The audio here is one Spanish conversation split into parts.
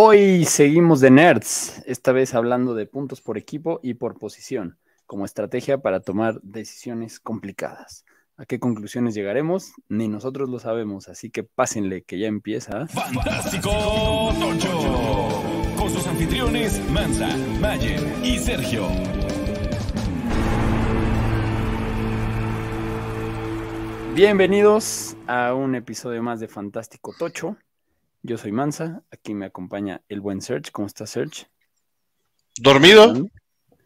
Hoy seguimos de nerds, esta vez hablando de puntos por equipo y por posición, como estrategia para tomar decisiones complicadas. ¿A qué conclusiones llegaremos? Ni nosotros lo sabemos, así que pásenle que ya empieza. Fantástico Tocho, con sus anfitriones Mansa, Mayer y Sergio. Bienvenidos a un episodio más de Fantástico Tocho. Yo soy Mansa, aquí me acompaña el buen Serge. ¿Cómo está Serge? Dormido,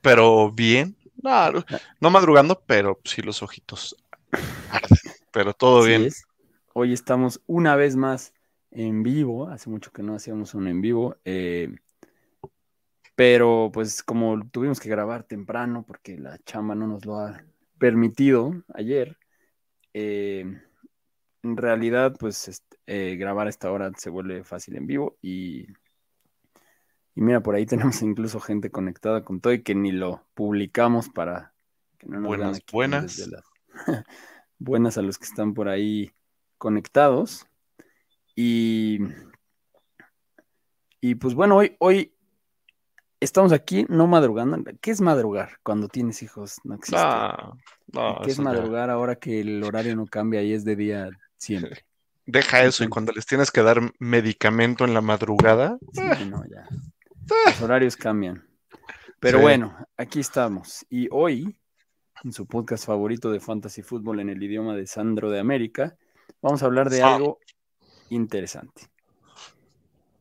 pero bien. No, no madrugando, pero sí los ojitos arden, pero todo Así bien. es. Hoy estamos una vez más en vivo. Hace mucho que no hacíamos un en vivo. eh, pero pues como tuvimos que grabar temprano porque la chamba no nos lo ha permitido ayer, eh, en realidad pues est- eh, grabar a esta hora se vuelve fácil en vivo y, y mira, por ahí tenemos incluso gente conectada con todo y que ni lo publicamos para que no nos Buenas, aquí buenas. las- buenas a los que están por ahí conectados. Y, y pues bueno, hoy, hoy estamos aquí no madrugando. ¿Qué es madrugar cuando tienes hijos? No existe. No, no, ¿Qué es ya- madrugar ahora que el horario no cambia y es de día siempre? Deja eso y cuando les tienes que dar medicamento en la madrugada, Sí, no, ya. Los horarios cambian. Pero Sí. bueno, aquí estamos. Y hoy, en su podcast favorito de Fantasy Fútbol en el idioma de Sandro de América, vamos a hablar de algo interesante.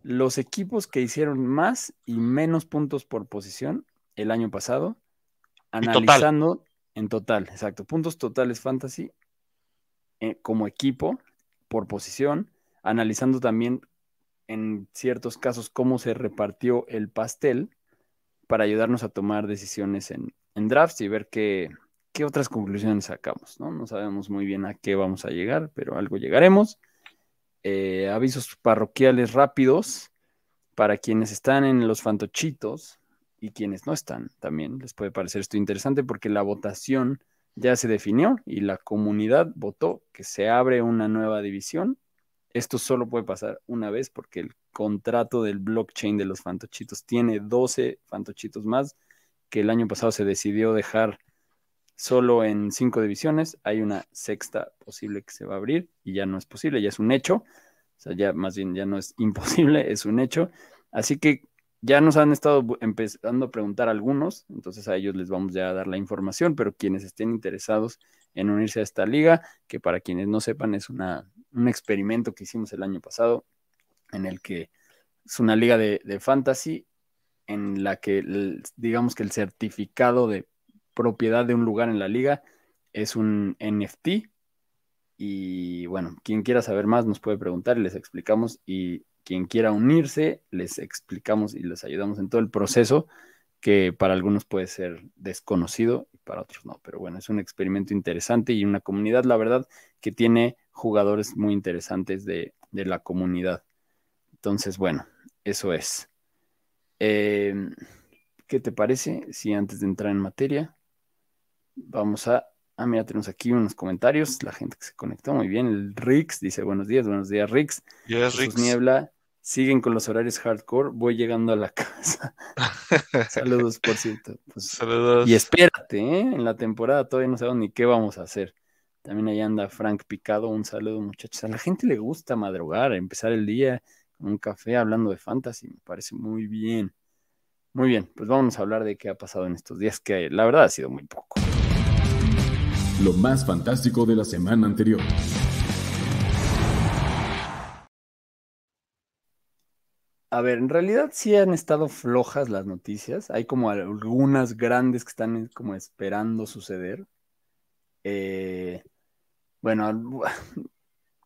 Los equipos que hicieron más y menos puntos por posición el año pasado, total. analizando en total, exacto, puntos totales fantasy eh, como equipo por posición, analizando también en ciertos casos cómo se repartió el pastel para ayudarnos a tomar decisiones en, drafts y ver qué, qué otras conclusiones sacamos, ¿no? No sabemos muy bien a qué vamos a llegar, pero algo llegaremos. Eh, avisos parroquiales rápidos para quienes están en los fantochitos y quienes no están también. Les puede parecer esto interesante porque la votación ya se definió y la comunidad votó que se abre una nueva división. Esto solo puede pasar una vez porque el contrato del blockchain de los fantochitos tiene 12 fantochitos más que el año pasado se decidió dejar solo en cinco divisiones. Hay una sexta posible que se va a abrir y ya no es posible, ya es un hecho. O sea, ya más bien ya no es imposible, es un hecho. Así que ya nos han estado empezando a preguntar algunos, entonces a ellos les vamos ya a dar la información, pero quienes estén interesados en unirse a esta liga, que para quienes no sepan es una, un experimento que hicimos el año pasado, en el que es una liga de, de fantasy en la que digamos que el certificado de propiedad de un lugar en la liga es un NFT. Y bueno, quien quiera saber más nos puede preguntar y les explicamos. Y quien quiera unirse, les explicamos y les ayudamos en todo el proceso, que para algunos puede ser desconocido y para otros no. Pero bueno, es un experimento interesante y una comunidad, la verdad, que tiene jugadores muy interesantes de, de la comunidad. Entonces, bueno, eso es. Eh, ¿Qué te parece si antes de entrar en materia vamos a... Ah, mira, tenemos aquí unos comentarios, la gente que se conectó muy bien. El Rix dice buenos días, buenos días, Rix. Yes, Rix. Niebla, siguen con los horarios hardcore, voy llegando a la casa. Saludos, por cierto. Pues, Saludos. y espérate, ¿eh? en la temporada todavía no sabemos ni qué vamos a hacer. También ahí anda Frank Picado, un saludo muchachos. A la gente le gusta madrugar, empezar el día con un café hablando de fantasy, me parece muy bien. Muy bien, pues vamos a hablar de qué ha pasado en estos días, que la verdad ha sido muy poco. Lo más fantástico de la semana anterior. A ver, en realidad sí han estado flojas las noticias. Hay como algunas grandes que están como esperando suceder. Eh, bueno,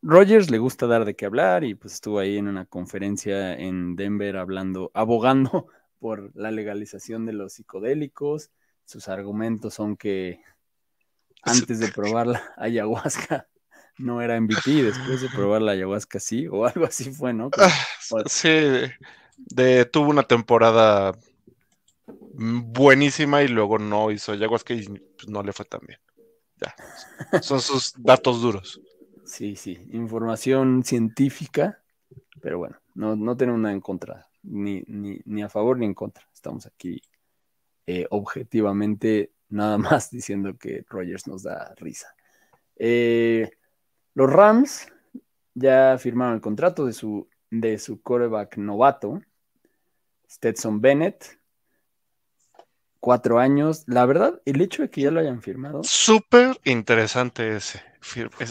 Rogers le gusta dar de qué hablar y pues estuvo ahí en una conferencia en Denver hablando, abogando por la legalización de los psicodélicos. Sus argumentos son que antes de probar la ayahuasca no era MVP, después de probar la ayahuasca sí, o algo así fue, ¿no? Como- Ah, sí, de, tuvo una temporada buenísima y luego no hizo ayahuasca y pues, no le fue tan bien. Ya. Son sus datos duros. Sí, sí, información científica, pero bueno, no, no tenemos nada en contra ni, ni, ni a favor ni en contra. Estamos aquí eh, objetivamente nada más diciendo que Rogers nos da risa. Eh, los Rams ya firmaron el contrato de su, de su coreback novato, Stetson Bennett. Cuatro años. La verdad, el hecho de que ya lo hayan firmado. Súper interesante ese,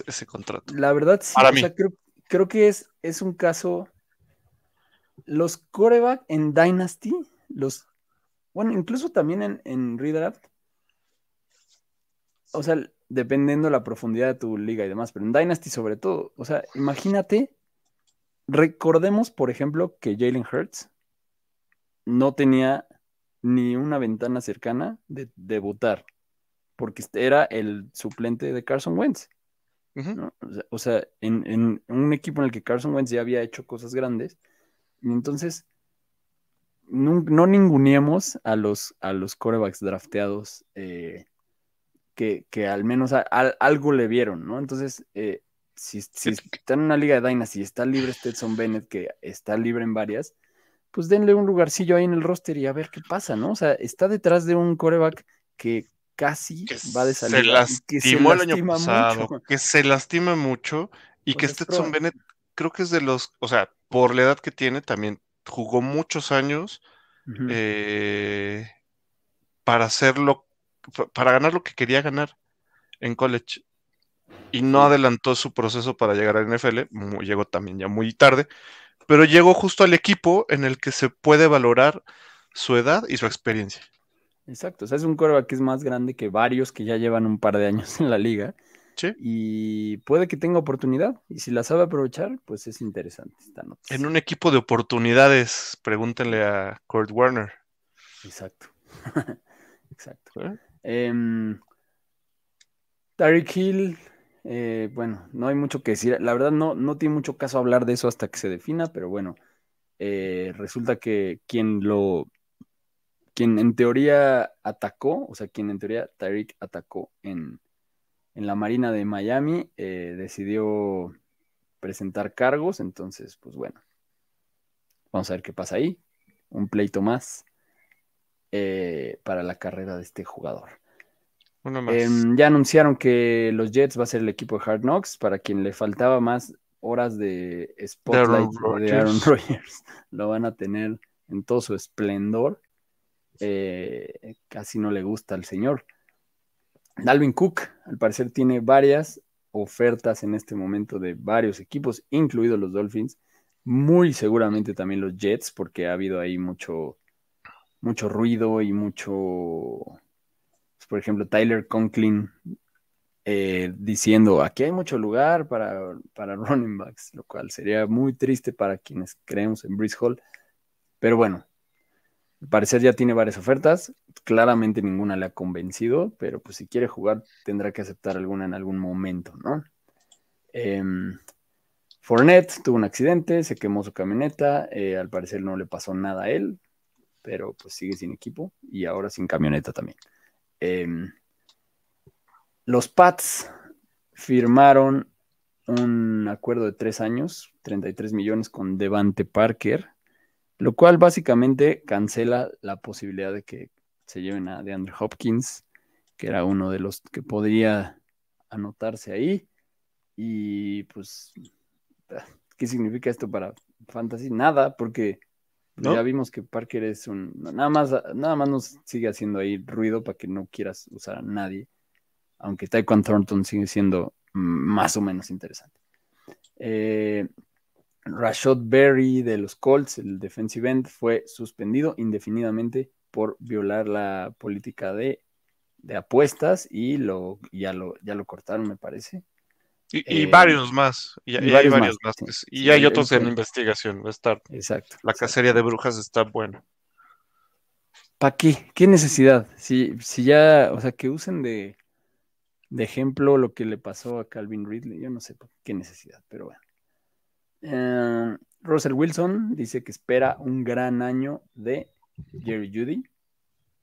ese, contrato. La verdad, sí. Para mí. creo, creo, que es, es un caso. Los coreback en Dynasty, los. Bueno, incluso también en, en Redraft. O sea, dependiendo la profundidad de tu liga y demás, pero en Dynasty sobre todo. O sea, imagínate. Recordemos, por ejemplo, que Jalen Hurts no tenía ni una ventana cercana de debutar, porque este era el suplente de Carson Wentz. ¿no? O sea, en, en, un equipo en el que Carson Wentz ya había hecho cosas grandes, y entonces no, no ninguneemos a los, a los corebacks drafteados eh, que, que, al menos a, a, algo le vieron, ¿no? Entonces, eh, si, si está en una liga de Dynasty y está libre Stetson Bennett, que está libre en varias, pues denle un lugarcillo ahí en el roster y a ver qué pasa, ¿no? O sea, está detrás de un coreback que casi que va de salida. Se lastimó que se el año pasado, mucho. que se lastima mucho y pues que Stetson Bennett creo que es de los, o sea, por la edad que tiene, también jugó muchos años uh -huh. eh, para hacerlo, para ganar lo que quería ganar en college. Y no adelantó su proceso para llegar a NFL, llegó también ya muy tarde, pero llegó justo al equipo en el que se puede valorar su edad y su experiencia. Exacto, o sea, es un coreback que es más grande que varios que ya llevan un par de años en la liga. Sí. Y puede que tenga oportunidad. Y si la sabe aprovechar, pues es interesante esta noticia. En un equipo de oportunidades, pregúntenle a Kurt Warner. Exacto. Exacto. ¿Eh? Um, Tyreek Hill, eh, bueno, no hay mucho que decir. La verdad, no, no tiene mucho caso hablar de eso hasta que se defina, pero bueno, eh, resulta que quien lo. Quien en teoría atacó, o sea, quien en teoría Tyreek atacó en, en la Marina de Miami, eh, decidió presentar cargos, entonces, pues bueno, vamos a ver qué pasa ahí. Un pleito más eh, para la carrera de este jugador. Eh, ya anunciaron que los Jets va a ser el equipo de Hard Knocks, para quien le faltaba más horas de spotlight de Aaron, de Aaron Rodgers, lo van a tener en todo su esplendor. Eh, casi no le gusta al señor. Dalvin Cook, al parecer, tiene varias ofertas en este momento de varios equipos, incluidos los Dolphins, muy seguramente también los Jets, porque ha habido ahí mucho, mucho ruido y mucho, pues, por ejemplo, Tyler Conklin eh, diciendo, aquí hay mucho lugar para, para running backs, lo cual sería muy triste para quienes creemos en Brice Hall, pero bueno, al parecer ya tiene varias ofertas, claramente ninguna le ha convencido, pero pues si quiere jugar tendrá que aceptar alguna en algún momento, ¿no? Eh, Fournette tuvo un accidente, se quemó su camioneta, eh, al parecer no le pasó nada a él, pero pues sigue sin equipo y ahora sin camioneta también. Eh, los Pats firmaron un acuerdo de tres años, 33 millones con Devante Parker, lo cual básicamente cancela la posibilidad de que se lleven a DeAndre Hopkins, que era uno de los que podría anotarse ahí. Y pues, ¿qué significa esto para Fantasy? Nada, porque Ya vimos que Parker es un. Nada más, nada más nos sigue haciendo ahí ruido para que no quieras usar a nadie. Aunque Taekwondo Thornton sigue siendo más o menos interesante. Eh, Rashad Berry de los Colts, el defensive end, fue suspendido indefinidamente por violar la política de, de apuestas y lo, ya, lo, ya lo cortaron, me parece. Y, y eh, varios más. Y, y, varios hay varios más. más sí, y sí, hay otros en investigación. Va a estar. Exacto. La cacería exacto. de brujas está buena. ¿Para qué? ¿Qué necesidad? Si, si ya, o sea, que usen de, de ejemplo lo que le pasó a Calvin Ridley, yo no sé qué necesidad, pero bueno. Uh, Russell Wilson dice que espera un gran año de Jerry Judy.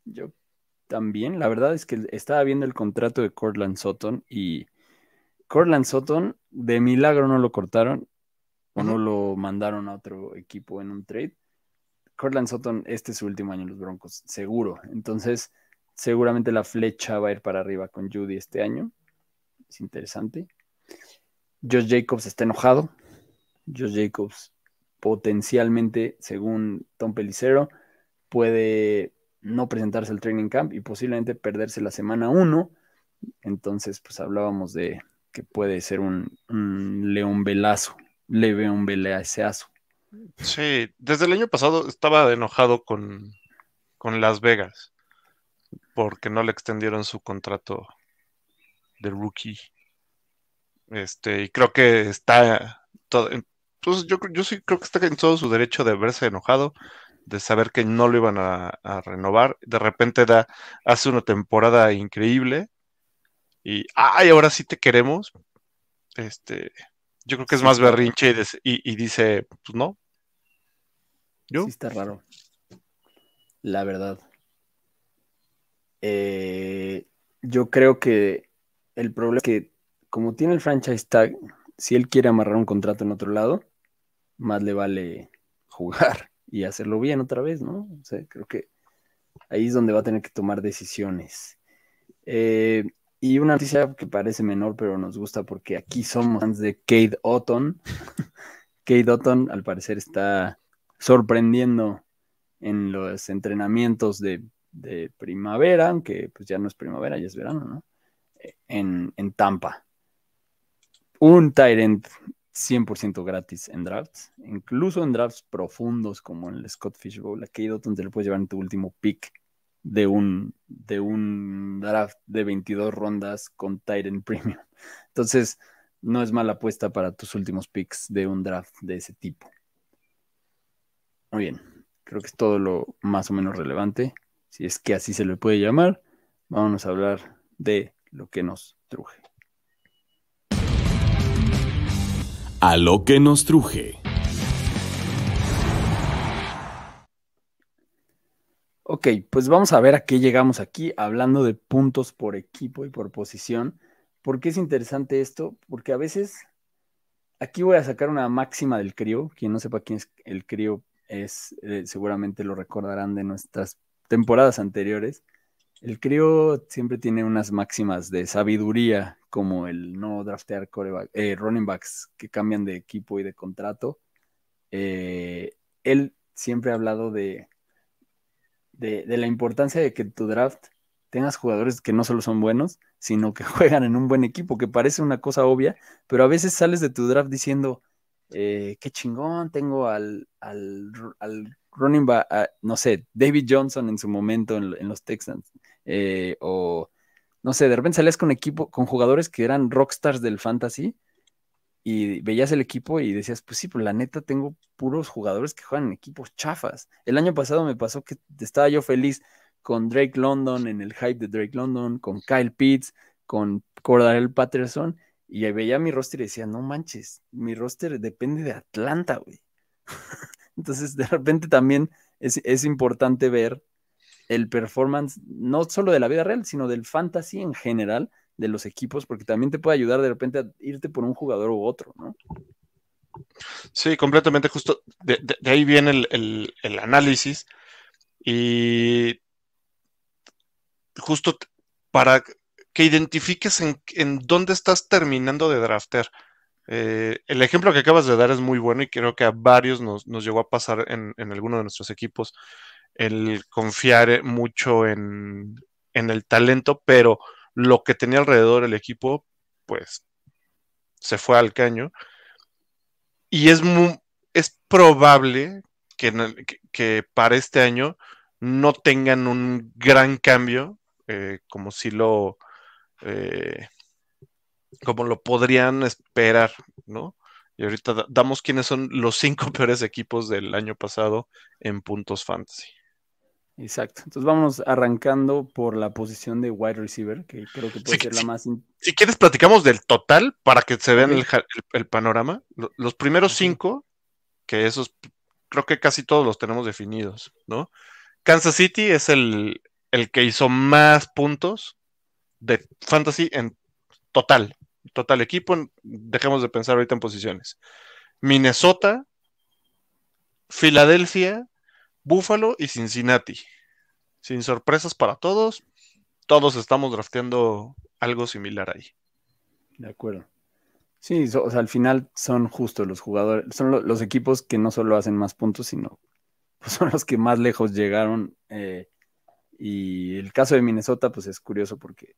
Yo también, la verdad es que estaba viendo el contrato de Cortland Sutton y Cortland Sutton de milagro no lo cortaron o no lo mandaron a otro equipo en un trade. Cortland Sutton, este es su último año en los Broncos, seguro. Entonces, seguramente la flecha va a ir para arriba con Judy este año. Es interesante. Josh Jacobs está enojado. Josh Jacobs potencialmente, según Tom Pelicero, puede no presentarse al training camp y posiblemente perderse la semana 1. Entonces, pues hablábamos de que puede ser un, león velazo, leve un velaceazo. Sí, desde el año pasado estaba enojado con, Las Vegas porque no le extendieron su contrato de rookie. Este, y creo que está todo, pues yo, yo sí creo que está en todo su derecho de verse enojado, de saber que no lo iban a, renovar. De repente da, hace una temporada increíble y ay, ahora sí te queremos. Este, yo creo que es más berrinche y, dice, pues no. ¿Yo? Sí, está raro. La verdad. Eh, yo creo que el problema es que, como tiene el franchise tag, si él quiere amarrar un contrato en otro lado, más le vale jugar y hacerlo bien otra vez, ¿no? O sea, creo que ahí es donde va a tener que tomar decisiones. Eh, y una noticia que parece menor, pero nos gusta porque aquí somos fans de Kate Otton. Kate Otton, al parecer, está sorprendiendo en los entrenamientos de, primavera, aunque pues ya no es primavera, ya es verano, ¿no? En, en Tampa. Un Tyrant 100% gratis en drafts, incluso en drafts profundos como en el Scott Fish Bowl. Aquí donde le puedes llevar en tu último pick de un, de un draft de 22 rondas con Titan Premium. Entonces, no es mala apuesta para tus últimos picks de un draft de ese tipo. Muy bien, creo que es todo lo más o menos relevante. Si es que así se le puede llamar, vamos a hablar de lo que nos truje. a lo que nos truje. Ok, pues vamos a ver a qué llegamos aquí hablando de puntos por equipo y por posición. ¿Por qué es interesante esto? Porque a veces, aquí voy a sacar una máxima del crío. Quien no sepa quién es el crío es, eh, seguramente lo recordarán de nuestras temporadas anteriores. El crío siempre tiene unas máximas de sabiduría, como el no draftear eh, running backs que cambian de equipo y de contrato. Eh, él siempre ha hablado de, de, la importancia de que tu draft tengas jugadores que no solo son buenos, sino que juegan en un buen equipo, que parece una cosa obvia, pero a veces sales de tu draft diciendo, eh, qué chingón, tengo al, al, running back, no sé, David Johnson en su momento en los Texans eh, o no sé, de repente salías con equipo, con jugadores que eran rockstars del fantasy y veías el equipo y decías, pues sí, pues la neta tengo puros jugadores que juegan en equipos chafas. El año pasado me pasó que estaba yo feliz con Drake London en el hype de Drake London, con Kyle Pitts, con Cordarel Patterson, y veía mi roster y decía, no manches, mi roster depende de Atlanta, güey. Entonces, de repente también es, es importante ver el performance, no solo de la vida real, sino del fantasy en general de los equipos, porque también te puede ayudar de repente a irte por un jugador u otro, ¿no? Sí, completamente justo. De, ahí viene el, análisis y justo para que identifiques en, dónde estás terminando de drafter. Eh, el ejemplo que acabas de dar es muy bueno y creo que a varios nos, llegó a pasar en, en alguno de nuestros equipos el confiar mucho en, el talento, pero lo que tenía alrededor el equipo, pues se fue al caño. Y es, muy, es probable que, que, para este año no tengan un gran cambio, eh, como si lo, eh, como lo podrían esperar, ¿no? Y ahorita damos quiénes son los cinco peores equipos del año pasado en puntos fantasy. Exacto. Entonces vamos arrancando por la posición de wide receiver, que creo que puede ser la más. Si quieres, platicamos del total para que se vean el, panorama. Los primeros cinco, que esos creo que casi todos los tenemos definidos, ¿no? Kansas City es el, el que hizo más puntos de fantasy en total. Total equipo, dejemos de pensar ahorita en posiciones. Minnesota, Filadelfia, Buffalo y Cincinnati. Sin sorpresas para todos. Todos estamos drafteando algo similar ahí. De acuerdo. Sí, o sea, al final son justo los jugadores, son los equipos que no solo hacen más puntos, sino pues son los que más lejos llegaron. Eh, y el caso de Minnesota, pues es curioso porque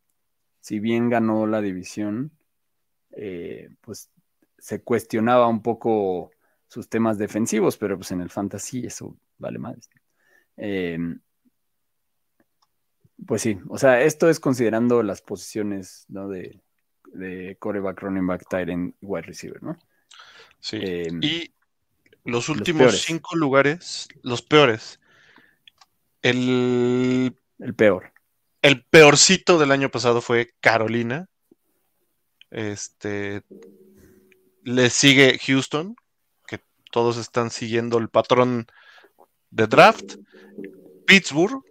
si bien ganó la división, eh, pues se cuestionaba un poco sus temas defensivos, pero pues en el fantasy eso vale más. Em, pues sí, o sea, esto es considerando las posiciones ¿no? de, de coreback, running back, tight end y wide receiver, ¿no? Sí. Em, y los últimos cinco lugares, los peores. El, el peor. El peorcito del año pasado fue Carolina. Este le sigue Houston, que todos están siguiendo el patrón de draft. Pittsburgh,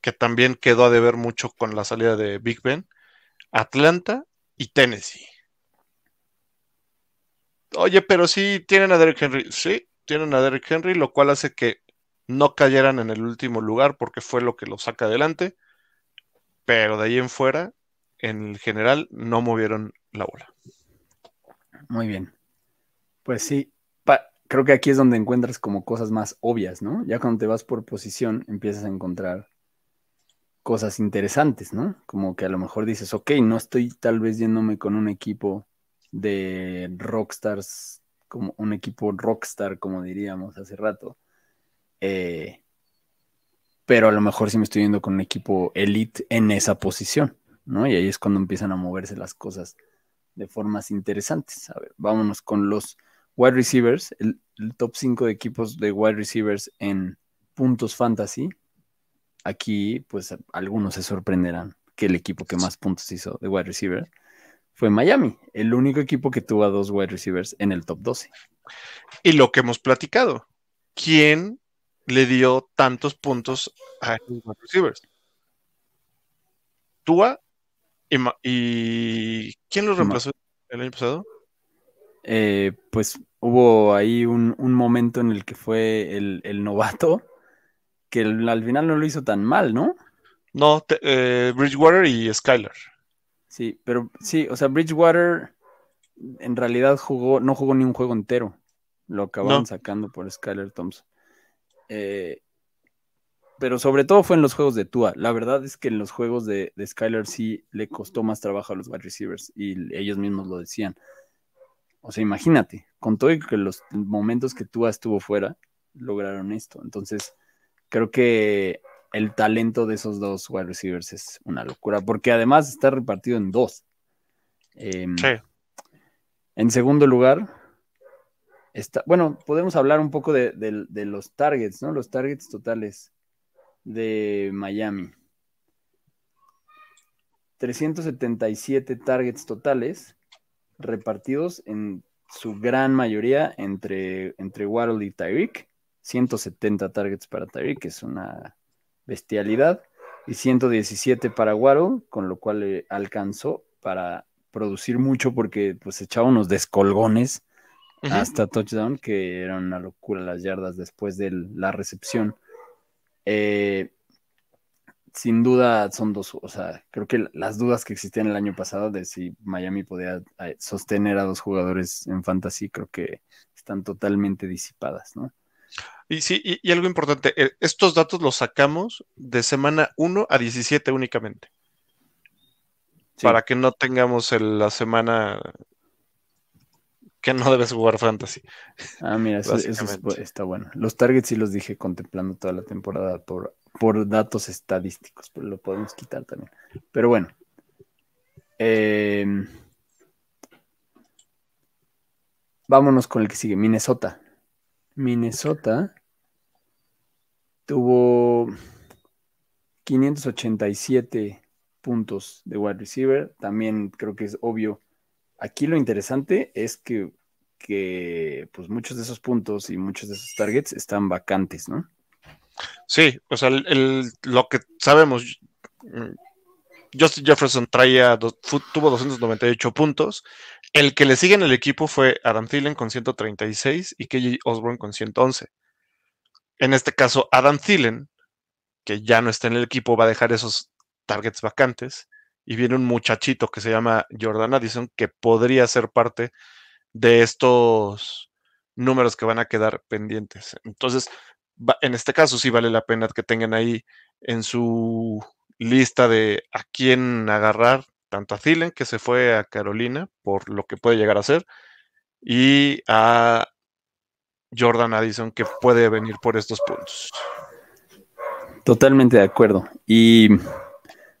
que también quedó a deber mucho con la salida de Big Ben. Atlanta y Tennessee. Oye, pero sí tienen a Derrick Henry. Sí, tienen a Derrick Henry, lo cual hace que no cayeran en el último lugar porque fue lo que lo saca adelante. Pero de ahí en fuera, en general, no movieron la bola. Muy bien. Pues sí, creo que aquí es donde encuentras como cosas más obvias, ¿no? Ya cuando te vas por posición, empiezas a encontrar cosas interesantes, ¿no? Como que a lo mejor dices, ok, no estoy tal vez yéndome con un equipo de rockstars, como un equipo rockstar, como diríamos hace rato. Eh, pero a lo mejor sí me estoy yendo con un equipo elite en esa posición, ¿no? Y ahí es cuando empiezan a moverse las cosas de formas interesantes. A ver, vámonos con los wide receivers, el, top 5 de equipos de wide receivers en puntos fantasy. Aquí, pues algunos se sorprenderán que el equipo que más puntos hizo de wide receiver fue Miami, el único equipo que tuvo a dos wide receivers en el top 12. Y lo que hemos platicado, ¿quién le dio tantos puntos a los wide receivers? Tua y, ¿quién los reemplazó el año pasado? Eh, pues hubo ahí un, momento en el que fue el, novato que al final no lo hizo tan mal, ¿no? No, eh, Bridgewater y Skyler. Sí, pero sí, o sea, Bridgewater en realidad jugó, no jugó ni un juego entero. Lo acabaron sacando por Skyler Thompson. Eh, pero sobre todo fue en los juegos de Tua. La verdad es que en los juegos de, de Skyler sí le costó más trabajo a los wide receivers y ellos mismos lo decían. O sea, imagínate, con todo y que los momentos que Tua estuvo fuera, lograron esto. Entonces, creo que el talento de esos dos wide receivers es una locura, porque además está repartido en dos. Em, sí. En segundo lugar, está, bueno, podemos hablar un poco de, los targets, ¿no? Los targets totales de Miami. 377 targets totales repartidos en su gran mayoría entre, entre Waddle y Tyreek. 170 targets para Tyreek, que es una bestialidad, y 117 para Waddle, con lo cual alcanzó para producir mucho porque pues echaba unos descolgones hasta touchdown, que era una locura las yardas después de la recepción. Eh, sin duda son dos, o sea, creo que las dudas que existían el año pasado de si Miami podía eh, sostener a dos jugadores en fantasy, creo que están totalmente disipadas, ¿no? Y sí, y, algo importante, eh, estos datos los sacamos de semana 1 a 17 únicamente. Para que no tengamos la semana que no debes jugar fantasy. Ah, mira, eso, está bueno. Los targets sí los dije contemplando toda la temporada por, por datos estadísticos, pero lo podemos quitar también. Pero bueno. Em, vámonos con el que sigue, Minnesota. Minnesota tuvo 587 puntos de wide receiver. También creo que es obvio. Aquí lo interesante es que, pues muchos de esos puntos y muchos de esos targets están vacantes, ¿no? Sí, o sea, lo que sabemos, mm, Justin Jefferson traía, tuvo 298 puntos. El que le sigue en el equipo fue Adam Thielen con 136 y KJ Osborne con 111. en este caso, Adam Thielen, que ya no está en el equipo, va a dejar esos targets vacantes. Y viene un muchachito que se llama Jordan Addison, que podría ser parte de estos números que van a quedar pendientes. Entonces, en este caso sí vale la pena que tengan ahí en su lista de a quién agarrar, tanto a Thielen, que se fue a Carolina por lo que puede llegar a ser, y a Jordan Addison, que puede venir por estos puntos. Totalmente de acuerdo. Y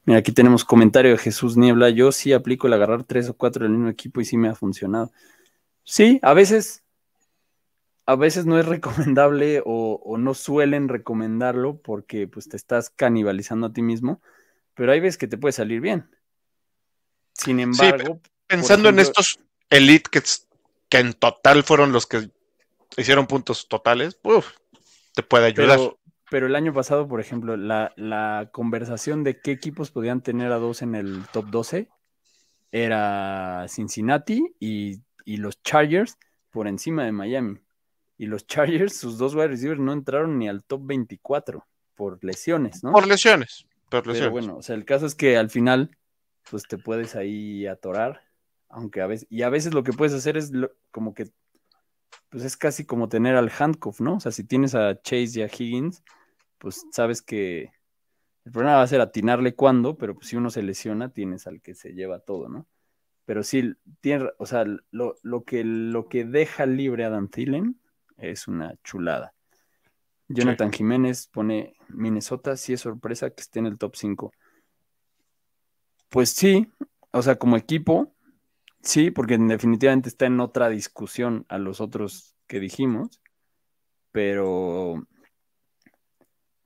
mira, aquí tenemos comentario de Jesús Niebla. Yo sí aplico el agarrar tres o cuatro del mismo equipo y sí me ha funcionado. Sí, a veces a veces no es recomendable o, no suelen recomendarlo porque pues te estás canibalizando a ti mismo, pero hay veces que te puede salir bien. Sin embargo, pensando en estos elite que, que, en total fueron los que hicieron puntos totales, te puede ayudar. Pero, el año pasado, por ejemplo, la, la, conversación de qué equipos podían tener a dos en el top 12 era Cincinnati y, y los Chargers por encima de Miami. Y los Chargers, sus dos wide receivers no entraron ni al top 24 por lesiones, ¿no? Por lesiones, por lesiones. Pero bueno, o sea, el caso es que al final, pues te puedes ahí atorar, aunque a veces, y a veces lo que puedes hacer es como que, pues es casi como tener al handcuff, ¿no? O sea, si tienes a Chase y a Higgins, pues sabes que el problema va a ser atinarle cuándo, pero pues si uno se lesiona, tienes al que se lleva todo, ¿no? Pero sí, tiene, o sea, lo, lo, que, lo que deja libre a Dan Thielen es una chulada. Jonathan Jiménez pone Minnesota, sí es sorpresa que esté en el top 5. Pues sí, o sea, como equipo, sí, porque definitivamente está en otra discusión a los otros que dijimos, pero,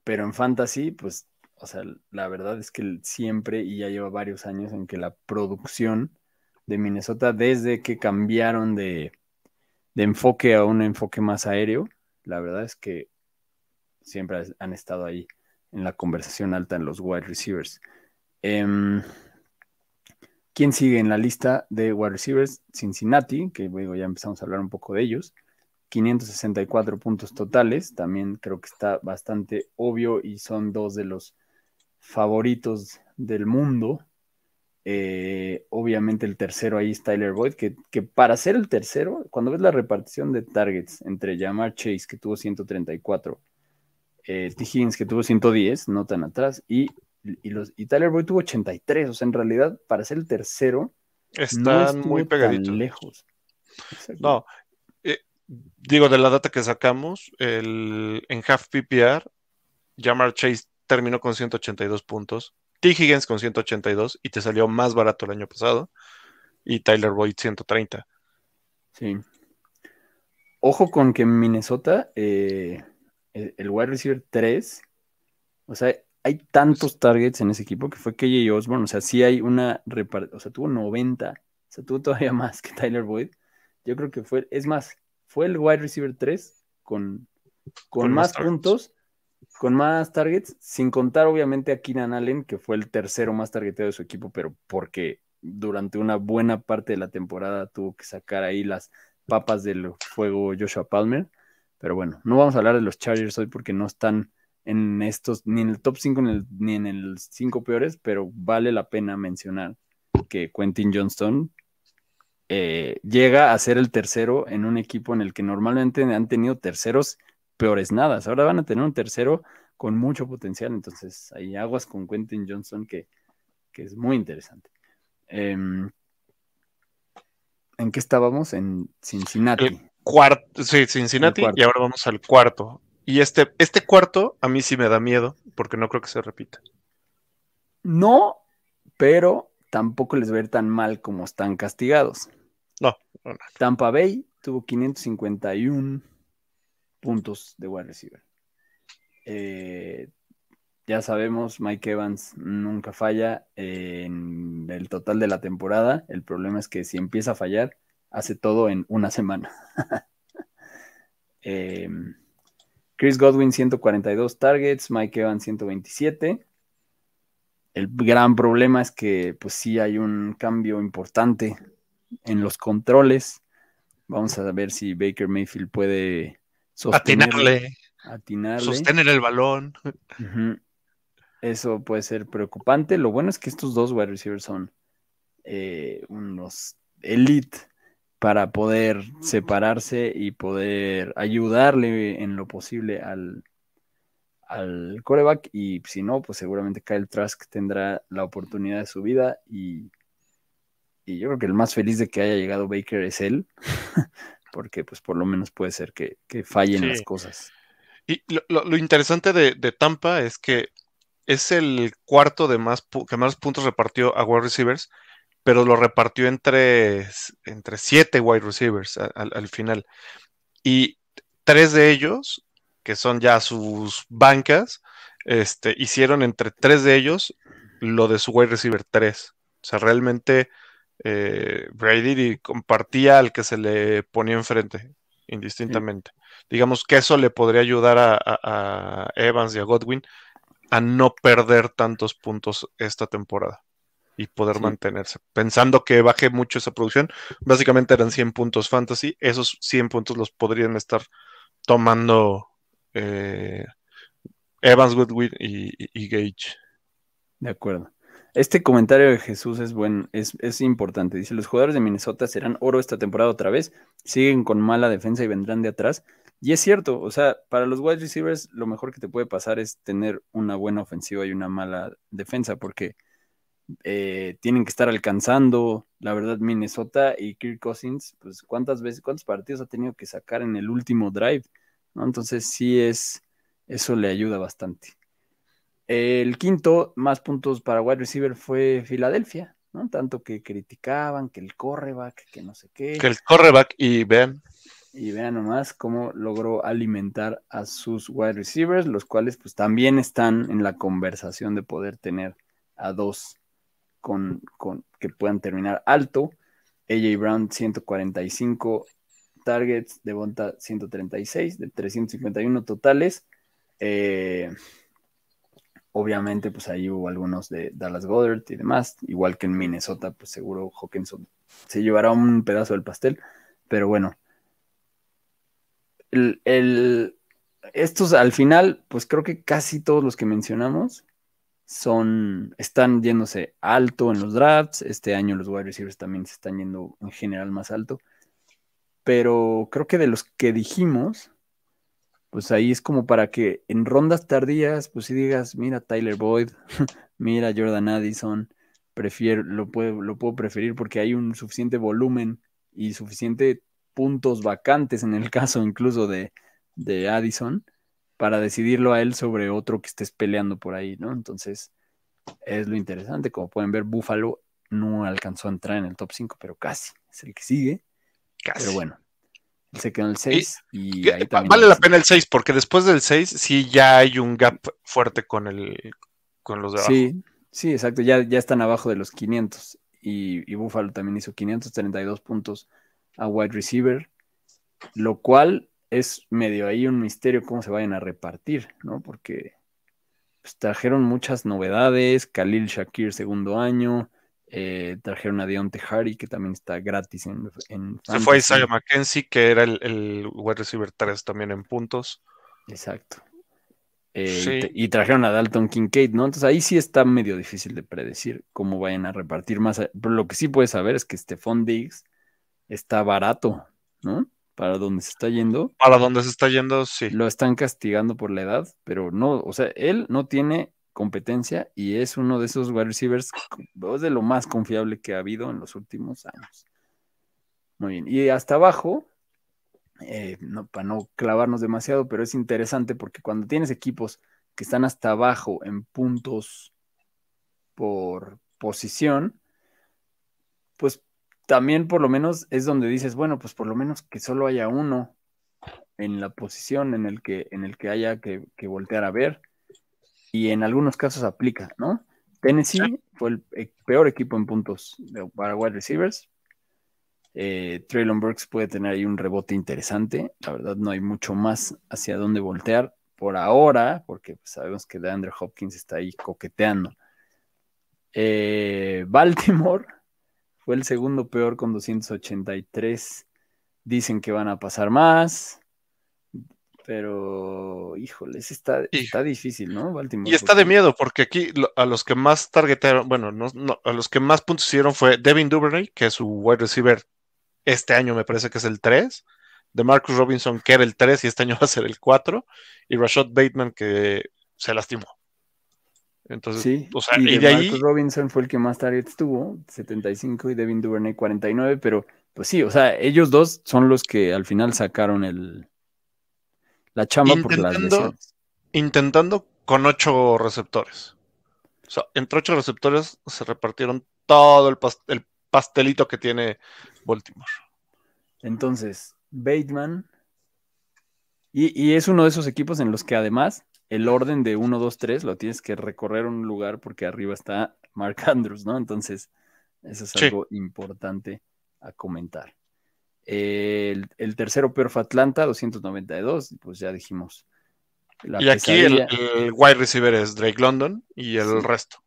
pero en fantasy, pues, o sea, la verdad es que siempre, y ya lleva varios años en que la producción de Minnesota, desde que cambiaron de, de enfoque a un enfoque más aéreo, la verdad es que siempre han estado ahí en la conversación alta en los wide receivers. Em, ¿Quién sigue en la lista de wide receivers? Cincinnati, que luego ya empezamos a hablar un poco de ellos. 564 puntos totales, también creo que está bastante obvio y son dos de los favoritos del mundo eh, obviamente el tercero ahí es Tyler Boyd, que, para ser el tercero, cuando ves la repartición de targets entre Jamar Chase, que tuvo 134, eh, T. Higgins, que tuvo 110, no tan atrás, y, los, y Tyler Boyd tuvo 83, o sea, en realidad, para ser el tercero, están muy pegaditos. lejos. No, eh, digo, de la data que sacamos, el, en half PPR, Jamar Chase terminó con 182 puntos, T. Higgins con 182 y te salió más barato el año pasado. Y Tyler Boyd 130. Sí. Ojo con que en Minnesota, eh, el, wide receiver 3, o sea, hay tantos targets en ese equipo que fue KJ Osborne, o sea, sí hay una o sea, tuvo 90, o sea, tuvo todavía más que Tyler Boyd. Yo creo que fue, es más, fue el wide receiver 3 con, con, más puntos con más targets, sin contar obviamente a Keenan Allen, que fue el tercero más targeteado de su equipo, pero porque durante una buena parte de la temporada tuvo que sacar ahí las papas del fuego Joshua Palmer. Pero bueno, no vamos a hablar de los Chargers hoy porque no están en estos, ni en el top 5 ni en el 5 peores, pero vale la pena mencionar que Quentin Johnston eh, llega a ser el tercero en un equipo en el que normalmente han tenido terceros peores nada. Ahora van a tener un tercero con mucho potencial, entonces hay aguas con Quentin Johnson que, es muy interesante. Em, ¿En qué estábamos? En Cincinnati. cuarto, sí, Cincinnati, y ahora vamos al cuarto. Y este, este cuarto a mí sí me da miedo, porque no creo que se repita. No, pero tampoco les va a ir tan mal como están castigados. No, no, no. Tampa Bay tuvo 551 puntos de wide receiver. Eh, ya sabemos, Mike Evans nunca falla en el total de la temporada. El problema es que si empieza a fallar, hace todo en una semana. Em, Chris Godwin 142 targets, Mike Evans 127. El gran problema es que pues sí hay un cambio importante en los controles. Vamos a ver si Baker Mayfield puede Atinarle. atinarle. Sostener el balón. Eso puede ser preocupante. Lo bueno es que estos dos wide receivers son eh, unos elite para poder separarse y poder ayudarle en lo posible al, al coreback. Y si no, pues seguramente Kyle Trask tendrá la oportunidad de su vida. Y, yo creo que el más feliz de que haya llegado Baker es él, porque pues por lo menos puede ser que, fallen las cosas. Y lo, interesante de, de, Tampa es que es el cuarto de más que más puntos repartió a wide receivers, pero lo repartió entre, entre siete wide receivers al, final. Y tres de ellos, que son ya sus bancas, este, hicieron entre tres de ellos lo de su wide receiver 3. O sea, realmente eh, Brady compartía al que se le ponía enfrente, indistintamente. Digamos que eso le podría ayudar a Evans y a Godwin a no perder tantos puntos esta temporada y poder mantenerse. Pensando que baje mucho esa producción, básicamente eran 100 puntos fantasy, esos 100 puntos los podrían estar tomando eh, Evans, Goodwin y, Gage. De acuerdo. Este comentario de Jesús es bueno, es, es, importante. Dice, los jugadores de Minnesota serán oro esta temporada otra vez, siguen con mala defensa y vendrán de atrás. Y es cierto, o sea, para los wide receivers lo mejor que te puede pasar es tener una buena ofensiva y una mala defensa, porque eh, tienen que estar alcanzando, la verdad, Minnesota y Kirk Cousins, pues cuántas veces, cuántos partidos ha tenido que sacar en el último drive, ¿no? Entonces sí es, eso le ayuda bastante. El quinto más puntos para wide receiver fue Filadelfia, ¿no? Tanto que criticaban que el correback, que no sé qué. Que el correback y vean. Y vean nomás cómo logró alimentar a sus wide receivers, los cuales pues también están en la conversación de poder tener a dos con, que puedan terminar alto. AJ Brown 145 targets, de Bonta 136, de 351 totales. Eh, obviamente, pues ahí hubo algunos de Dallas Goddard y demás, igual que en Minnesota, pues seguro Hawkinson se llevará un pedazo del pastel, pero bueno, el, estos al final, pues creo que casi todos los que mencionamos son, están yéndose alto en los drafts. Este año los wide receivers también se están yendo en general más alto. Pero creo que de los que dijimos, pues ahí es como para que en rondas tardías, pues si digas, mira Tyler Boyd, mira Jordan Addison, prefiero, lo puedo, lo puedo preferir porque hay un suficiente volumen y suficiente puntos vacantes en el caso incluso de, de Addison para decidirlo a él sobre otro que estés peleando por ahí, ¿no? Entonces, es lo interesante. Como pueden ver, Buffalo no alcanzó a entrar en el top 5, pero casi. Es el que sigue. Casi. Pero bueno, se quedó en el 6 y, ahí también Vale la pena el 6, porque después del 6 sí ya hay un gap fuerte con, el, con los de abajo. Sí, sí, exacto. Ya, ya están abajo de los 500. Y, y Buffalo también hizo 532 puntos a wide receiver, lo cual es medio ahí un misterio cómo se vayan a repartir, ¿no? Porque pues, trajeron muchas novedades, Khalil Shakir segundo año, eh, trajeron a Deontay Harry, que también está gratis en, Se fue Isaiah McKenzie, que era el, wide receiver 3 también en puntos. Exacto. Eh, y, trajeron a Dalton Kincaid, ¿no? Entonces ahí sí está medio difícil de predecir cómo vayan a repartir más. Pero lo que sí puedes saber es que Stephon Diggs está barato, ¿no? Para donde se está yendo. Para donde se está yendo, sí. Lo están castigando por la edad, pero no, o sea, él no tiene competencia y es uno de esos wide receivers de lo más confiable que ha habido en los últimos años. Muy bien. Y hasta abajo, eh, no, para no clavarnos demasiado, pero es interesante porque cuando tienes equipos que están hasta abajo en puntos por posición, pues también por lo menos es donde dices, bueno, pues por lo menos que solo haya uno en la posición en el que, en el que haya que, voltear a ver. Y en algunos casos aplica, ¿no? Tennessee fue el, e, peor equipo en puntos para wide receivers. Eh, Traylon Burks puede tener ahí un rebote interesante. La verdad, no hay mucho más hacia dónde voltear por ahora, porque pues, sabemos que DeAndre Hopkins está ahí coqueteando. Eh, Baltimore fue el segundo peor con 283. Dicen que van a pasar más. Pero, híjole, está, está difícil, ¿no? Y está de miedo, porque aquí a los que más targetaron, bueno, no, a los que más puntos hicieron fue Devin Duvernay, que es su wide receiver este año me parece que es el 3, de Marcus Robinson, que era el 3 y este año va a ser el 4, y Rashad Bateman, que se lastimó. Entonces, sí, o sea, y, de, Marcus Robinson fue el que más targets tuvo, 75, y Devin Duvernay 49, pero pues sí, o sea, ellos dos son los que al final sacaron el la chamba por las lesiones. Intentando con ocho receptores. O sea, entre ocho receptores se repartieron todo el, el pastelito que tiene Baltimore. Entonces, Bateman. Y, es uno de esos equipos en los que además el orden de 1, 2, 3 lo tienes que recorrer un lugar porque arriba está Mark Andrews, ¿no? Entonces, eso es algo importante a comentar. El, tercero peor fue Atlanta, 292, pues ya dijimos. y aquí el, wide receiver es Drake London y el resto.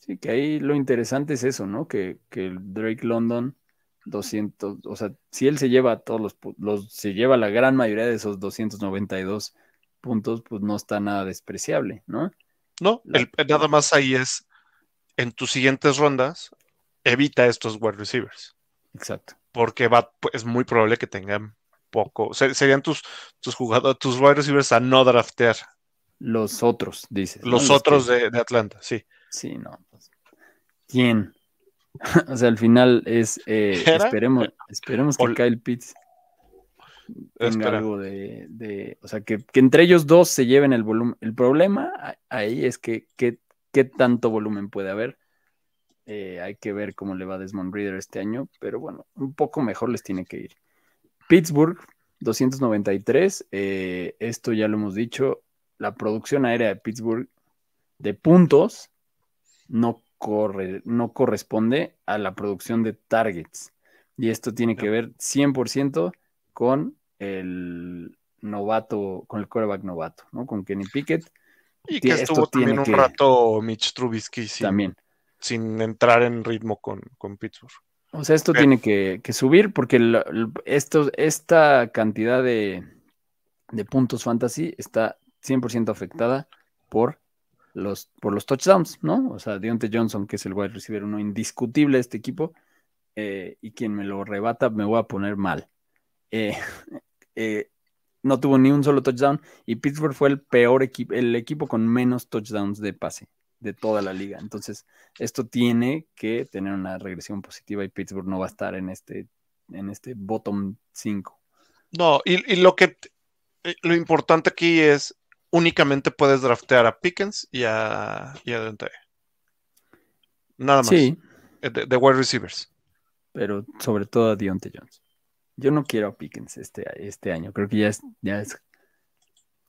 Sí, que ahí lo interesante es eso, ¿no? Que, que Drake London, 200, o sea, si él se lleva todos los, los, se lleva la gran mayoría de esos 292 puntos, pues no está nada despreciable, ¿no? No, nada más ahí es, en tus siguientes rondas, evita estos wide receivers. Exacto. Porque va, es muy probable que tengan poco, serían tus, tus jugadores, tus wide receivers a no draftear. Los otros, dices. Los otros de, Atlanta, sí. Sí, no. Pues, ¿Quién? o sea, al final es. Eh, esperemos, esperemos que Kyle Pitts tenga algo de, O sea, que, entre ellos dos se lleven el volumen. El problema ahí es que qué tanto volumen puede haber. Eh, hay que ver cómo le va a Desmond Reader este año, pero bueno, un poco mejor les tiene que ir. Pittsburgh, 293. Eh, esto ya lo hemos dicho. La producción aérea de Pittsburgh de puntos no, corre, no corresponde a la producción de targets. Y esto tiene que ver 100% con el novato, con el quarterback novato, ¿no? Con Kenny Pickett. Y que estuvo también un rato Mitch Trubisky sin, también. Sin entrar en ritmo con, Pittsburgh. O sea, esto tiene que, subir porque esto, esta cantidad de, de puntos fantasy está 100% afectada por los, por los touchdowns, ¿no? O sea, Deontay Johnson, que es el wide receiver uno indiscutible de este equipo, eh, y quien me lo rebata me voy a poner mal. Eh, eh, no tuvo ni un solo touchdown y Pittsburgh fue el peor equipo, el equipo con menos touchdowns de pase de toda la liga. Entonces, esto tiene que tener una regresión positiva y Pittsburgh no va a estar en este, en este bottom 5. No, y, lo que lo importante aquí es únicamente puedes draftear a Pickens y a, y a Nada más. Sí. Eh, de, wide receivers. Pero sobre todo a Deontay Jones. Yo no quiero a Pickens este, este año. Creo que ya es, ya es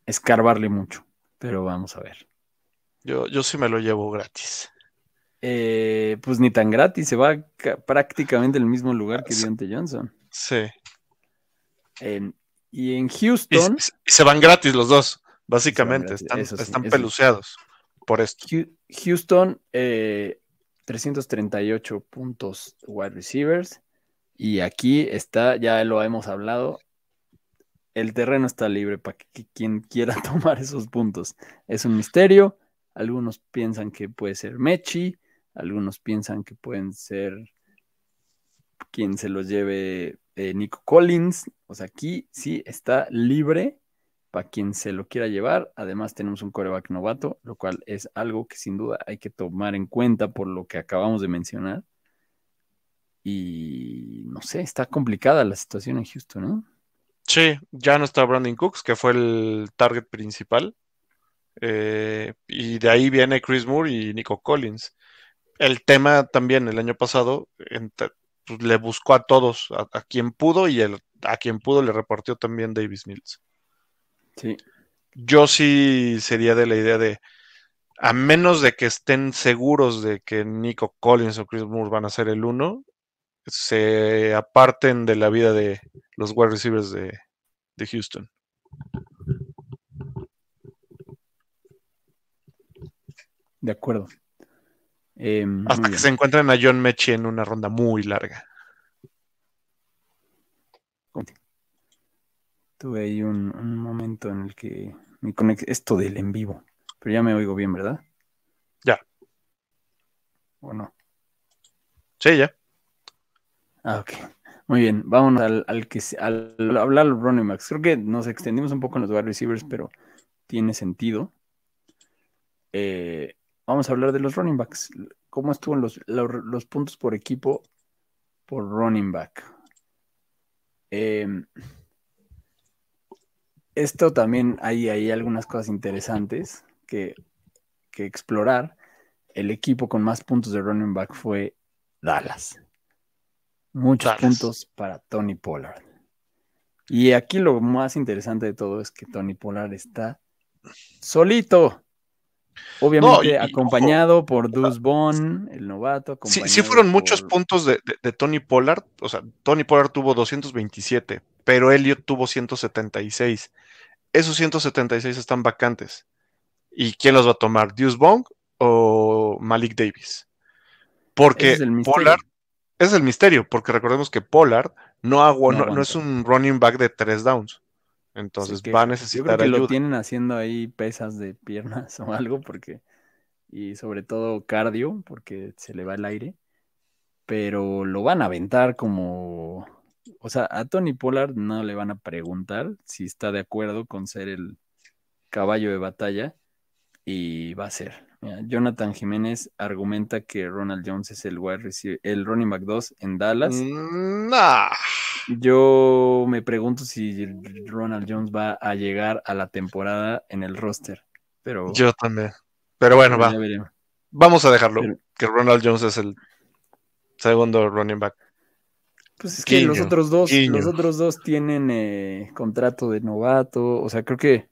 escarbarle mucho. Pero vamos a ver. Yo, yo sí me lo llevo gratis. Eh, pues ni tan gratis, se va prácticamente el mismo lugar que Deontay Johnson. Sí. y en Houston. y, se van gratis los dos. Básicamente, están, peluceados por esto. Houston, 338 eh, puntos wide receivers. Y aquí está, ya lo hemos hablado, el terreno está libre para que quien quiera tomar esos puntos. Es un misterio. Algunos piensan que puede ser Mechi, algunos piensan que pueden ser quien se los lleve eh, Nico Collins. O sea, aquí sí está libre para quien se lo quiera llevar. Además, tenemos un coreback novato, lo cual es algo que sin duda hay que tomar en cuenta por lo que acabamos de mencionar. Y no sé, está complicada la situación en Houston, ¿no? Sí, ya no está Brandon Cooks, que fue el target principal. Eh, y de ahí viene Chris Moore y Nico Collins. El tema también el año pasado pues, le buscó a todos, a, quien pudo y el, a quien pudo le repartió también Davis Mills. Yo sí sería de la idea de, a menos de que estén seguros de que Nico Collins o Chris Moore van a ser el uno, se aparten de la vida de los wide receivers de, Houston. De acuerdo. Em, Hasta que se encuentren a John Mechie en una ronda muy larga. Tuve ahí un, momento en el que mi esto del en vivo, pero ya me oigo bien, ¿verdad? Ya. ¿O no? Sí, ya. Ah, ok. Muy bien, vámonos al, que al, hablar de los running backs. Creo que nos extendimos un poco en los wide receivers, pero tiene sentido. Eh, vamos a hablar de los running backs. ¿Cómo estuvo los, los, puntos por equipo por running back? Em, esto también hay, hay, algunas cosas interesantes que, que explorar. El equipo con más puntos de running back fue Dallas. Muchos puntos para Tony Pollard. Y aquí lo más interesante de todo es que Tony Pollard está solito. Obviamente acompañado por Deuce Bond, el novato. Sí, sí fueron muchos puntos de, Tony Pollard. O sea, Tony Pollard tuvo 227, pero Elliot tuvo 176. Esos 176 están vacantes. ¿Y quién los va a tomar? ¿Deuce Bond o Malik Davis? Porque Pollard es el misterio, porque recordemos que Pollard no, no, es un running back de tres downs. Entonces va a necesitar yo creo que lo tienen haciendo ahí pesas de piernas o algo, porque. Y sobre todo cardio, porque se le va el aire. Pero lo van a aventar como. O sea, a Tony Pollard no le van a preguntar si está de acuerdo con ser el caballo de batalla. Y va a ser. Jonathan Jiménez argumenta que Ronald Jones es el el running back 2 en Dallas. Mm, yo me pregunto si Ronald Jones va a llegar a la temporada en el roster. Pero yo también. Pero bueno, va. Vamos a dejarlo. Que Ronald Jones es el segundo running back. Pues es que los otros dos, los otros dos tienen eh, contrato de novato. O sea, creo que.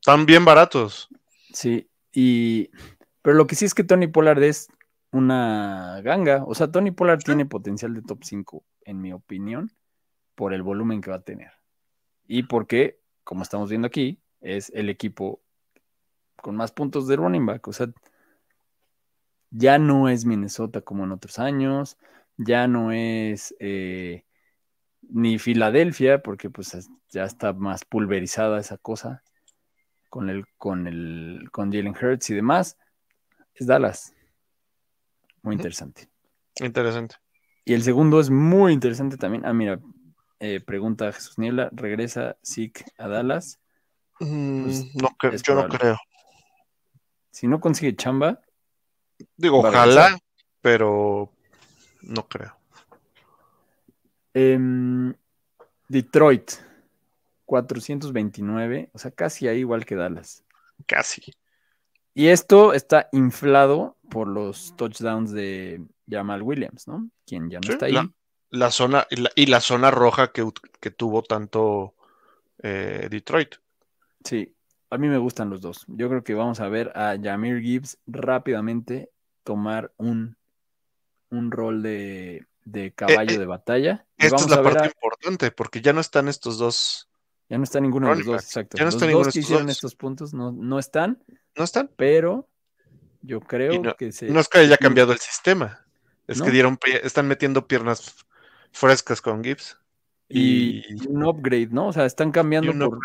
Están bien baratos. Sí. Y. Pero lo que sí es que Tony Pollard es una ganga. O sea, Tony Pollard tiene potencial de top 5 en mi opinión, por el volumen que va a tener. Y porque, como estamos viendo aquí, es el equipo con más puntos de running back. O sea, ya no es Minnesota como en otros años, ya no es eh, ni Filadelfia, porque pues ya está más pulverizada esa cosa con el, con el, con Jalen Hurts y demás. Es Dallas. Muy interesante. Interesante. Y el segundo es muy interesante también. Ah, mira, eh, pregunta Jesús Niebla, ¿regresa Zeke a Dallas? Mm, pues, no, yo no creo. Si no consigue chamba. Digo, ojalá, pero no creo. Em, Detroit, 429, o sea, casi ahí igual que Dallas. Casi. Y esto está inflado por los touchdowns de Jamal Williams, ¿no? Quien ya no está ahí. La, zona y la, zona roja que, tuvo tanto eh, Detroit. Sí, a mí me gustan los dos. Yo creo que vamos a ver a Jamir Gibbs rápidamente tomar un, un rol de, de caballo eh, de batalla. Esta es la parte importante, porque ya no están estos dos. Ya no está ninguno de los dos, exacto. Ya no los dos que hicieron estos puntos no, no están. No están. Pero yo creo que se. No es que haya cambiado el sistema. Es que dieron, están metiendo piernas frescas con Gibbs. Y, un upgrade, ¿no? O sea, están cambiando por,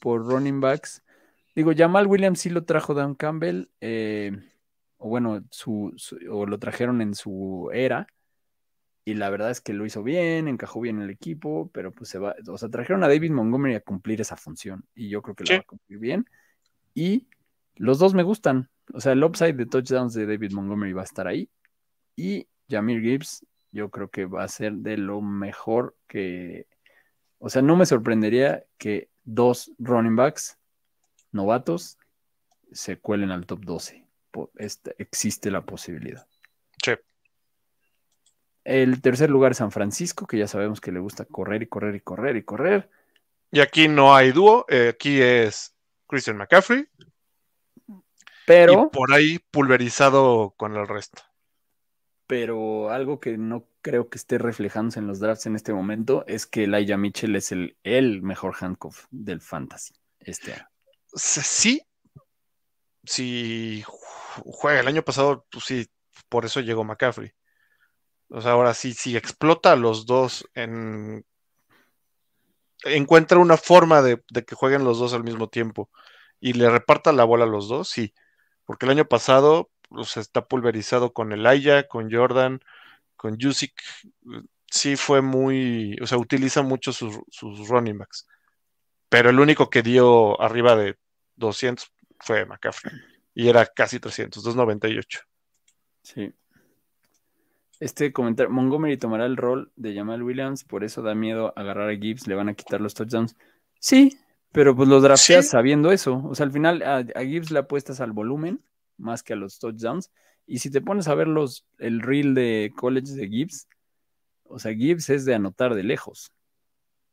por, running backs. Digo, Jamal Williams sí lo trajo Dan Campbell, eh, o bueno, su, o lo trajeron en su era, y la verdad es que lo hizo bien, encajó bien en el equipo, pero pues se va, o sea, trajeron a David Montgomery a cumplir esa función, y yo creo que lo va a cumplir bien. Y los dos me gustan, o sea, el upside de touchdowns de David Montgomery va a estar ahí, y Jamir Gibbs, yo creo que va a ser de lo mejor que. O sea, no me sorprendería que dos running backs novatos se cuelen al top 12. Este, existe la posibilidad. Sí. El tercer lugar es San Francisco, que ya sabemos que le gusta correr y correr y correr y correr. Y aquí no hay dúo, eh, aquí es Christian McCaffrey. Pero. por ahí pulverizado con el resto pero algo que no creo que esté reflejándose en los drafts en este momento es que Elijah Mitchell es el, el mejor handcuff del fantasy este año. Sí, si juega el año pasado, pues sí, por eso llegó McCaffrey. O sea, ahora sí, si explota a los dos en, encuentra una forma de, que jueguen los dos al mismo tiempo y le reparta la bola a los dos, sí. Porque el año pasado pues, está pulverizado con Elijah, con Jordan, con Jusic. Sí fue muy, o sea, utiliza mucho sus, sus running backs. Pero el único que dio arriba de 200 fue McCaffrey. Y era casi 300, 298. Sí. Este comentario, Montgomery tomará el rol de Jamal Williams, por eso da miedo agarrar a Gibbs, le van a quitar los touchdowns. Sí, pero pues los drafteas sabiendo eso. O sea, al final a, Gibbs le apuestas al volumen más que a los touchdowns. Y si te pones a ver los, el reel de college de Gibbs, o sea, Gibbs es de anotar de lejos.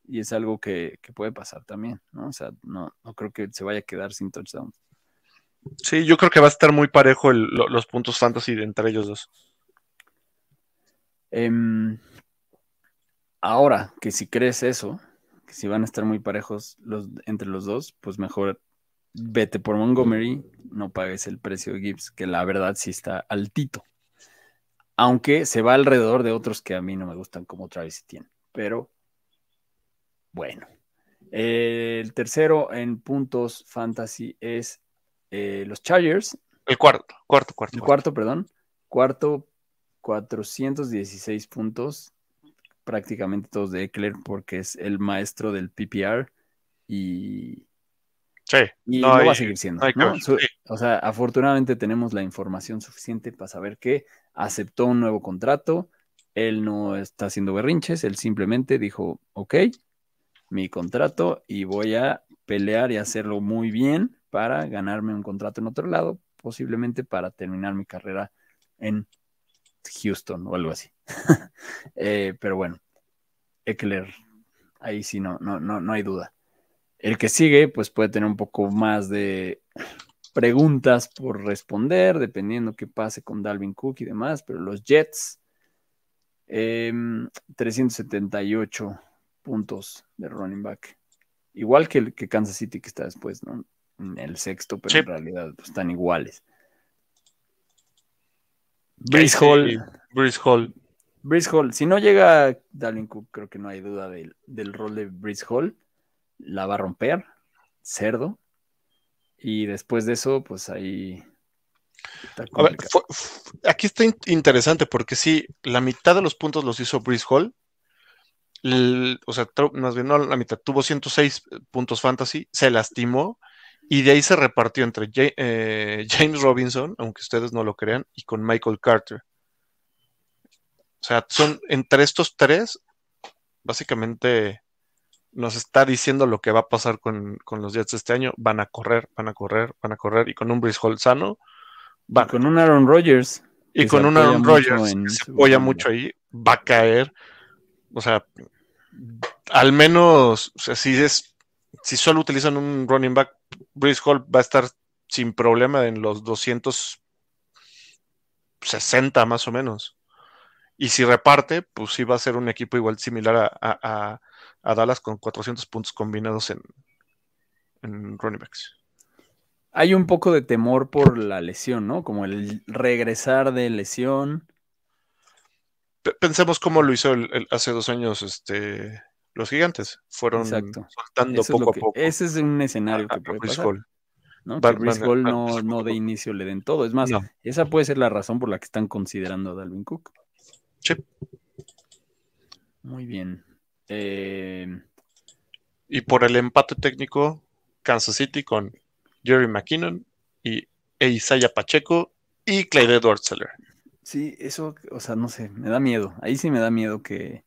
Y es algo que, puede pasar también, ¿no? O sea, no, no creo que se vaya a quedar sin touchdowns. Sí, yo creo que va a estar muy parejo los puntos fantasy entre ellos dos. Em, ahora que si crees eso, que si van a estar muy parejos los, entre los dos, pues mejor vete por Montgomery, no pagues el precio de Gibbs, que la verdad sí está altito. Aunque se va alrededor de otros que a mí no me gustan como Travis Etienne. Pero bueno. el tercero en puntos fantasy es eh, los Chargers. El cuarto, cuarto, cuarto. El cuarto, perdón. Cuarto 416 puntos, prácticamente todos de Eckler, porque es el maestro del PPR y, sí, no, va a seguir siendo. O sea, afortunadamente tenemos la información suficiente para saber que aceptó un nuevo contrato, él no está haciendo berrinches, él simplemente dijo, ok, mi contrato y voy a pelear y hacerlo muy bien para ganarme un contrato en otro lado, posiblemente para terminar mi carrera en Houston o algo así. Eh, pero bueno, Eckler, ahí sí no, no, no, no hay duda. El que sigue, pues puede tener un poco más de preguntas por responder, dependiendo qué pase con Dalvin Cook y demás, pero los Jets, 378 em, puntos de running back. Igual que, el, que Kansas City que está después, ¿no? En el sexto, pero en realidad pues, están iguales. Brice Hall. Brice Hall. Brice Hall. Si no llega Dalvin Cook, creo que no hay duda del, rol de Brice Hall. La va a romper. Cerdo. Y después de eso, pues ahí. a ver, aquí está interesante porque sí, la mitad de los puntos los hizo Brice Hall. o sea, más bien no la mitad, tuvo 106 puntos fantasy, se lastimó y de ahí se repartió entre eh, James Robinson, aunque ustedes no lo crean, y con Michael Carter. O sea, son entre estos tres, básicamente nos está diciendo lo que va a pasar con, los Jets este año. Van a correr, van a correr, van a correr, y con un Brice Hall sano. Van. con un Aaron Rodgers. Y con un Aaron Rodgers que se apoya mucho ahí, va a caer. O sea, al menos, o sea, si es si solo utilizan un running back, Brice Hall va a estar sin problema en los 260 más o menos. Y si reparte, pues sí va a ser un equipo igual similar a, Dallas con 400 puntos combinados en, en running backs. Hay un poco de temor por la lesión, ¿no? Como el regresar de lesión. Pensemos cómo lo hizo hace dos años este los gigantes fueron soltando poco a poco. Ese es un escenario que puede pasar. ¿no? Que Hall no, de inicio le den todo. Es más, esa puede ser la razón por la que están considerando a Dalvin Cook. Sí. Muy bien. Eh, y por el empate técnico, Kansas City con Jerry McKinnon y Isaiah Pacheco y Clyde edwards Sí, eso, o sea, no sé, me da miedo. Ahí sí me da miedo que,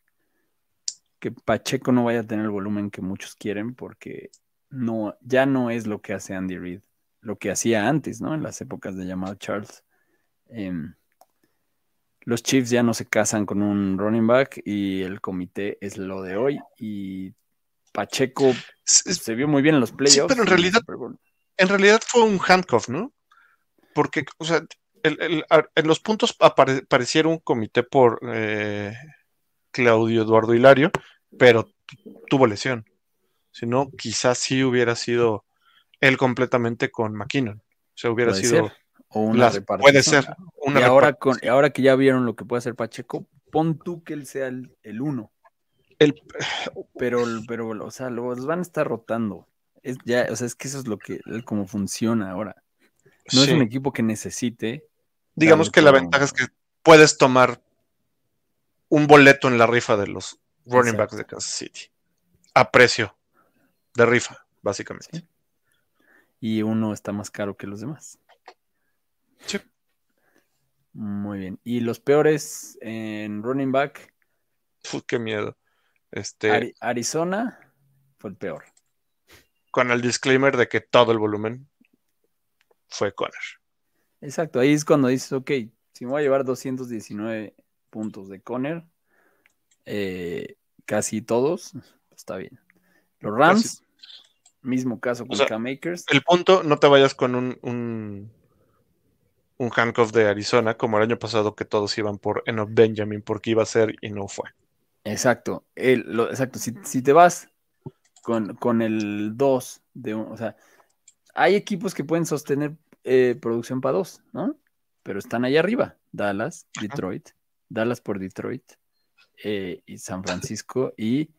que Pacheco no vaya a tener el volumen que muchos quieren porque no, ya no es lo que hace Andy Reid, lo que hacía antes, ¿no? En las épocas de llamado Charles. Em, los Chiefs ya no se casan con un running back y el comité es lo de hoy y Pacheco se vio muy bien en los playoffs. Sí, pero en realidad, en realidad fue un handcuff, ¿no? Porque, o sea, en los puntos apareciera un comité por eh, Claudio Eduardo Hilario, pero tuvo lesión. Si no, quizás sí hubiera sido él completamente con McKinnon. O sea, hubiera sido. O una Puede ser. y ahora, con, ahora que ya vieron lo que puede hacer Pacheco, pon tú que él sea el, uno. El... Pero, pero, o sea, los van a estar rotando. Es ya, o sea, es que eso es lo que, como funciona ahora. No es un equipo que necesite. Digamos que la ventaja es que puedes tomar un boleto en la rifa de los running backs de Kansas City. A precio de rifa, básicamente. Y uno está más caro que los demás. Sí. Muy bien. ¿Y los peores en running back? Uf, qué miedo. Este... Arizona fue el peor. Con el disclaimer de que todo el volumen fue Conner. Exacto, ahí es cuando dices, ok, si me voy a llevar 219 puntos de Conner, eh, casi todos, está bien. Los Rams, mismo caso con o Makers. El punto, no te vayas con un, un, un, handcuff de Arizona como el año pasado que todos iban por Enoch Benjamin porque iba a ser y no fue. Exacto, exacto. Si, te vas con, el 2 de o sea, hay equipos que pueden sostener eh, producción para dos, ¿no? Pero están ahí arriba, Dallas, Detroit, Dallas por Detroit, eh, y San Francisco y,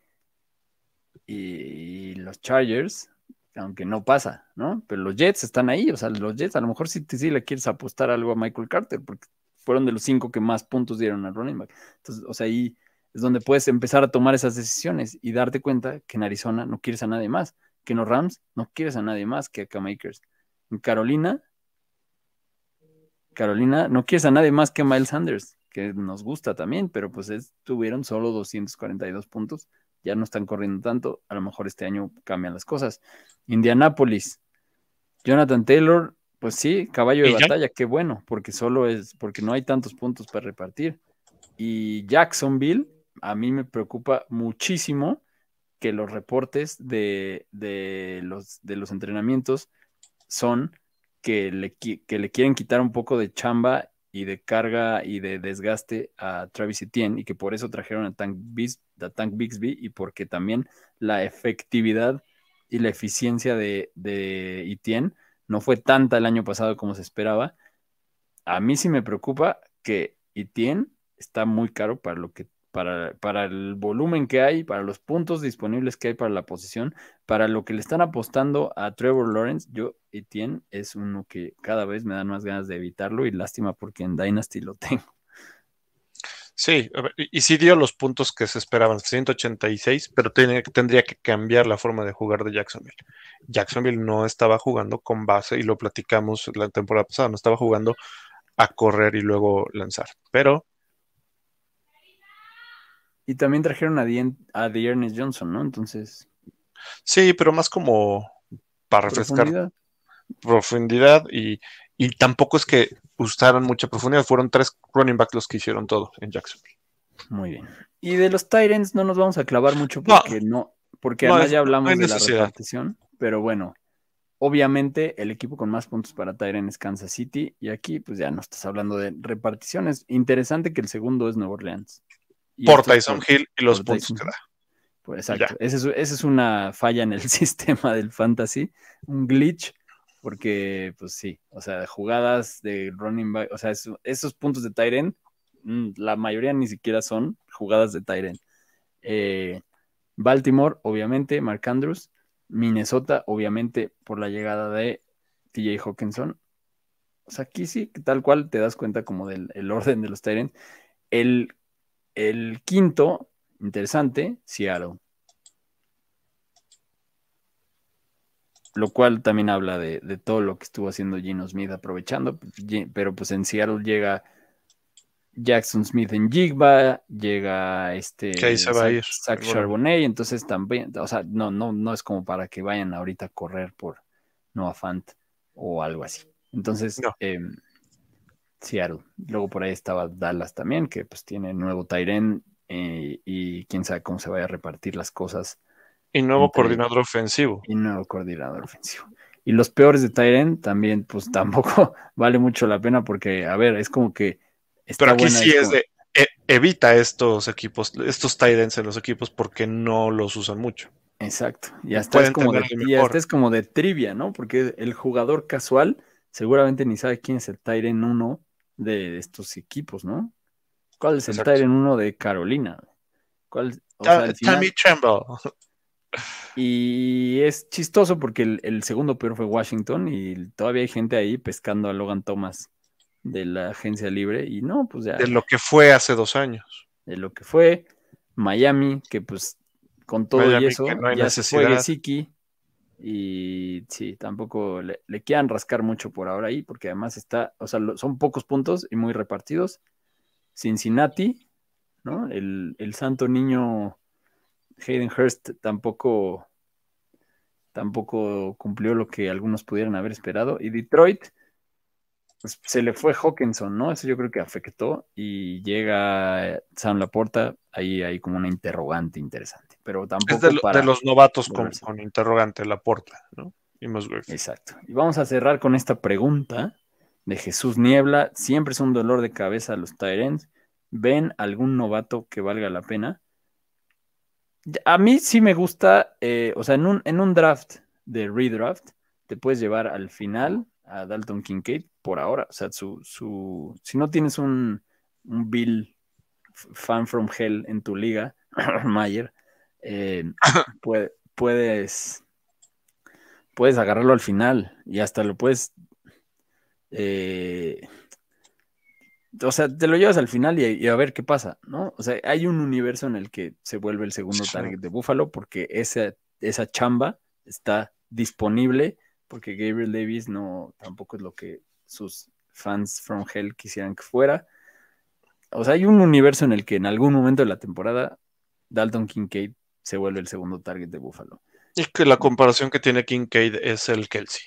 y, los Chargers, aunque no pasa, ¿no? Pero los Jets están ahí, o sea, los Jets, a lo mejor sí, sí le quieres apostar algo a Michael Carter, porque fueron de los cinco que más puntos dieron al running back. Entonces, o sea, ahí es donde puedes empezar a tomar esas decisiones y darte cuenta que en Arizona no quieres a nadie más, que en los Rams no quieres a nadie más que a. En Carolina, Carolina no quieres a nadie más que a Miles Sanders, que nos gusta también, pero pues tuvieron solo 242 puntos, ya no están corriendo tanto, a lo mejor este año cambian las cosas. Indianapolis, Jonathan Taylor, pues sí, caballo de batalla, qué bueno, porque solo es, porque no hay tantos puntos para repartir. Y Jacksonville, a mí me preocupa muchísimo que los reportes de, los, de los entrenamientos son que le, que le quieren quitar un poco de chamba y de carga y de desgaste a Travis Etienne y que por eso trajeron a Tank, Tank Bixby y porque también la efectividad y la eficiencia de, de Etienne no fue tanta el año pasado como se esperaba. A mí sí me preocupa que Etienne está muy caro para lo que para, el volumen que hay, para los puntos disponibles que hay para la posición, para lo que le están apostando a Trevor Lawrence, yo, Etienne, es uno que cada vez me dan más ganas de evitarlo y lástima porque en Dynasty lo tengo. Sí, y sí dio los puntos que se esperaban, 186, pero tendría que cambiar la forma de jugar de Jacksonville. Jacksonville no estaba jugando con base, y lo platicamos la temporada pasada, no estaba jugando a correr y luego lanzar, pero y también trajeron a, a The Ernest Johnson, ¿no? Entonces. Sí, pero más como para refrescar profundidad, y, tampoco es que usaran mucha profundidad. Fueron tres running backs los que hicieron todo en Jacksonville. Muy bien. Y de los Tyrants no nos vamos a clavar mucho porque no, porque además ya hablamos de la repartición. Pero bueno, obviamente el equipo con más puntos para Tyrants es Kansas City. Y aquí, pues ya no estás hablando de reparticiones. Interesante que el segundo es Nueva Orleans por Tyson Hill y los puntos que da. Pues exacto. Esa es, una falla en el sistema del fantasy, un glitch, porque, pues sí, o sea, jugadas de running back, o sea, esos puntos de Tyren, mm, la mayoría ni siquiera son jugadas de Tyren. Eh, Baltimore, obviamente, Mark Andrews. Minnesota, obviamente, por la llegada de TJ Hawkinson. O sea, aquí sí, tal cual te das cuenta como del orden de los Tyrants. El el quinto, interesante, Seattle. Lo cual también habla de, todo lo que estuvo haciendo Gino Smith aprovechando, pero pues en Seattle llega Jackson Smith en Jigba, llega este Zach, Charbonnet, entonces también, o sea, no, no, no es como para que vayan ahorita a correr por Noah Fant o algo así. Entonces, em, Seattle. Luego por ahí estaba Dallas también, que pues tiene nuevo Tyren eh, y quién sabe cómo se vaya a repartir las cosas. Y nuevo coordinador ofensivo. Y nuevo coordinador ofensivo. Y los peores de Tyren también, pues tampoco vale mucho la pena porque, a ver, es como que... Pero aquí sí es, de, e, evita estos equipos, estos Tyrens en los equipos porque no los usan mucho. Exacto. Y hasta, es como, de, y hasta es como de trivia, ¿no? Porque el jugador casual seguramente ni sabe quién es el Tyren 1 de estos equipos, ¿no? ¿Cuál es el Tyren 1 de Carolina? ¿Cuál? Tammy Tremble. Y es chistoso porque el, segundo peor fue Washington y todavía hay gente ahí pescando a Logan Thomas de la agencia libre y no, pues ya. De lo que fue hace dos años. De lo que fue Miami, que pues con todo y eso ya se fue Gesicki y sí, tampoco le, quieran rascar mucho por ahora ahí porque además está, o sea, son pocos puntos y muy repartidos. Cincinnati, ¿no? El, el santo niño Hayden Hurst tampoco, tampoco cumplió lo que algunos pudieran haber esperado. Y Detroit, pues se le fue Hawkinson, ¿no? Eso yo creo que afectó. Y llega San Laporta, ahí hay como una interrogante interesante. Pero tampoco. Es de, los novatos con, con, interrogante, Laporta, ¿no? Y Exacto. Y vamos a cerrar con esta pregunta de Jesús Niebla. Siempre es un dolor de cabeza a los Tyrants. ¿Ven algún novato que valga la pena? A mí sí me gusta, eh, o sea, en un, en un draft de redraft, te puedes llevar al final a Dalton Kincaid por ahora. O sea, su, su, si no tienes un, un Bill fan from hell en tu liga, Mayer, eh, puedes, puedes agarrarlo al final y hasta lo puedes eh, o sea, te lo llevas al final y, a ver qué pasa, ¿no? O sea, hay un universo en el que se vuelve el segundo target de Buffalo porque esa, esa chamba está disponible porque Gabriel Davis no tampoco es lo que sus fans from hell quisieran que fuera. O sea, hay un universo en el que en algún momento de la temporada Dalton Kincaid se vuelve el segundo target de Buffalo. Y que la comparación que tiene Kincaid es el Kelsey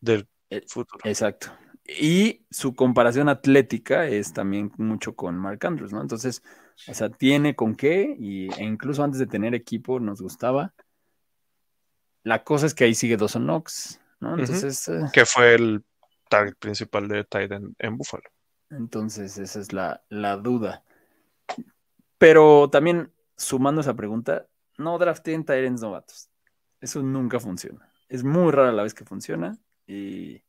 del eh, futuro. Exacto. Y su comparación atlética es también mucho con Mark Andrews, ¿no? Entonces, o sea, tiene con qué, y, e incluso antes de tener equipo nos gustaba. La cosa es que ahí sigue Dawson Knox, ¿no? Entonces. Eh, que fue el target principal de Titan en Buffalo. Entonces, esa es la, la duda. Pero también, sumando esa pregunta, no drafteen Tyrants novatos. Eso nunca funciona. Es muy rara la vez que funciona. Y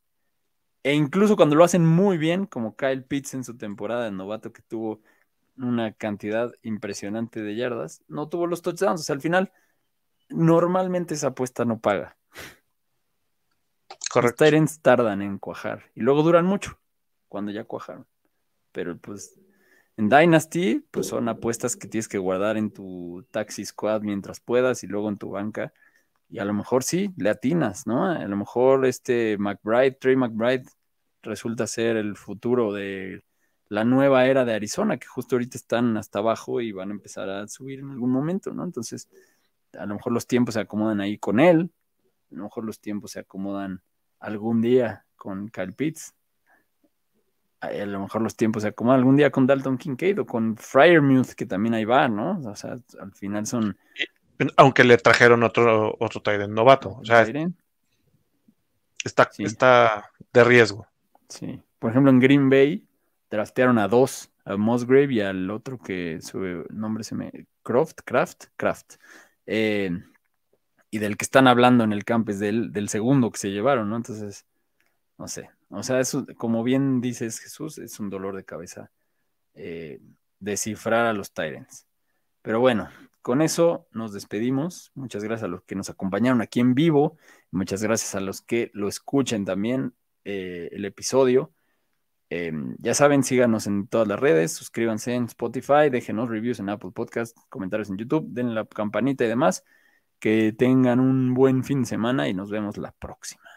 e incluso cuando lo hacen muy bien, como Kyle Pitts en su temporada de novato que tuvo una cantidad impresionante de yardas, no tuvo los touchdowns. O sea, al final, normalmente esa apuesta no paga. Correcto. Los Tyrants tardan en cuajar y luego duran mucho cuando ya cuajaron. Pero pues en Dynasty, pues son apuestas que tienes que guardar en tu taxi squad mientras puedas y luego en tu banca. Y a lo mejor sí, le atinas, ¿no? A lo mejor este McBride, Trey McBride, resulta ser el futuro de la nueva era de Arizona, que justo ahorita están hasta abajo y van a empezar a subir en algún momento, ¿no? Entonces, a lo mejor los tiempos se acomodan ahí con él, a lo mejor los tiempos se acomodan algún día con Kyle Pitts, a lo mejor los tiempos se acomodan algún día con Dalton Kincaid o con Fryermuth, que también ahí va, ¿no? O sea, al final son aunque le trajeron otro, otro Tyrant novato. O sea, está, está de riesgo. Sí. Por ejemplo, en Green Bay draftearon a dos, a Musgrave y al otro que su nombre se me. Croft, Craft, Craft. Eh, y del que están hablando en el camp es del, del, segundo que se llevaron, ¿no? Entonces, no sé. O sea, eso, como bien dices Jesús, es un dolor de cabeza eh, descifrar a los Tyrants. Pero bueno, con eso nos despedimos. Muchas gracias a los que nos acompañaron aquí en vivo. Muchas gracias a los que lo escuchen también eh, el episodio. Em, ya saben, síganos en todas las redes, suscríbanse en Spotify, déjenos reviews en Apple Podcast, comentarios en YouTube, den la campanita y demás. Que tengan un buen fin de semana y nos vemos la próxima.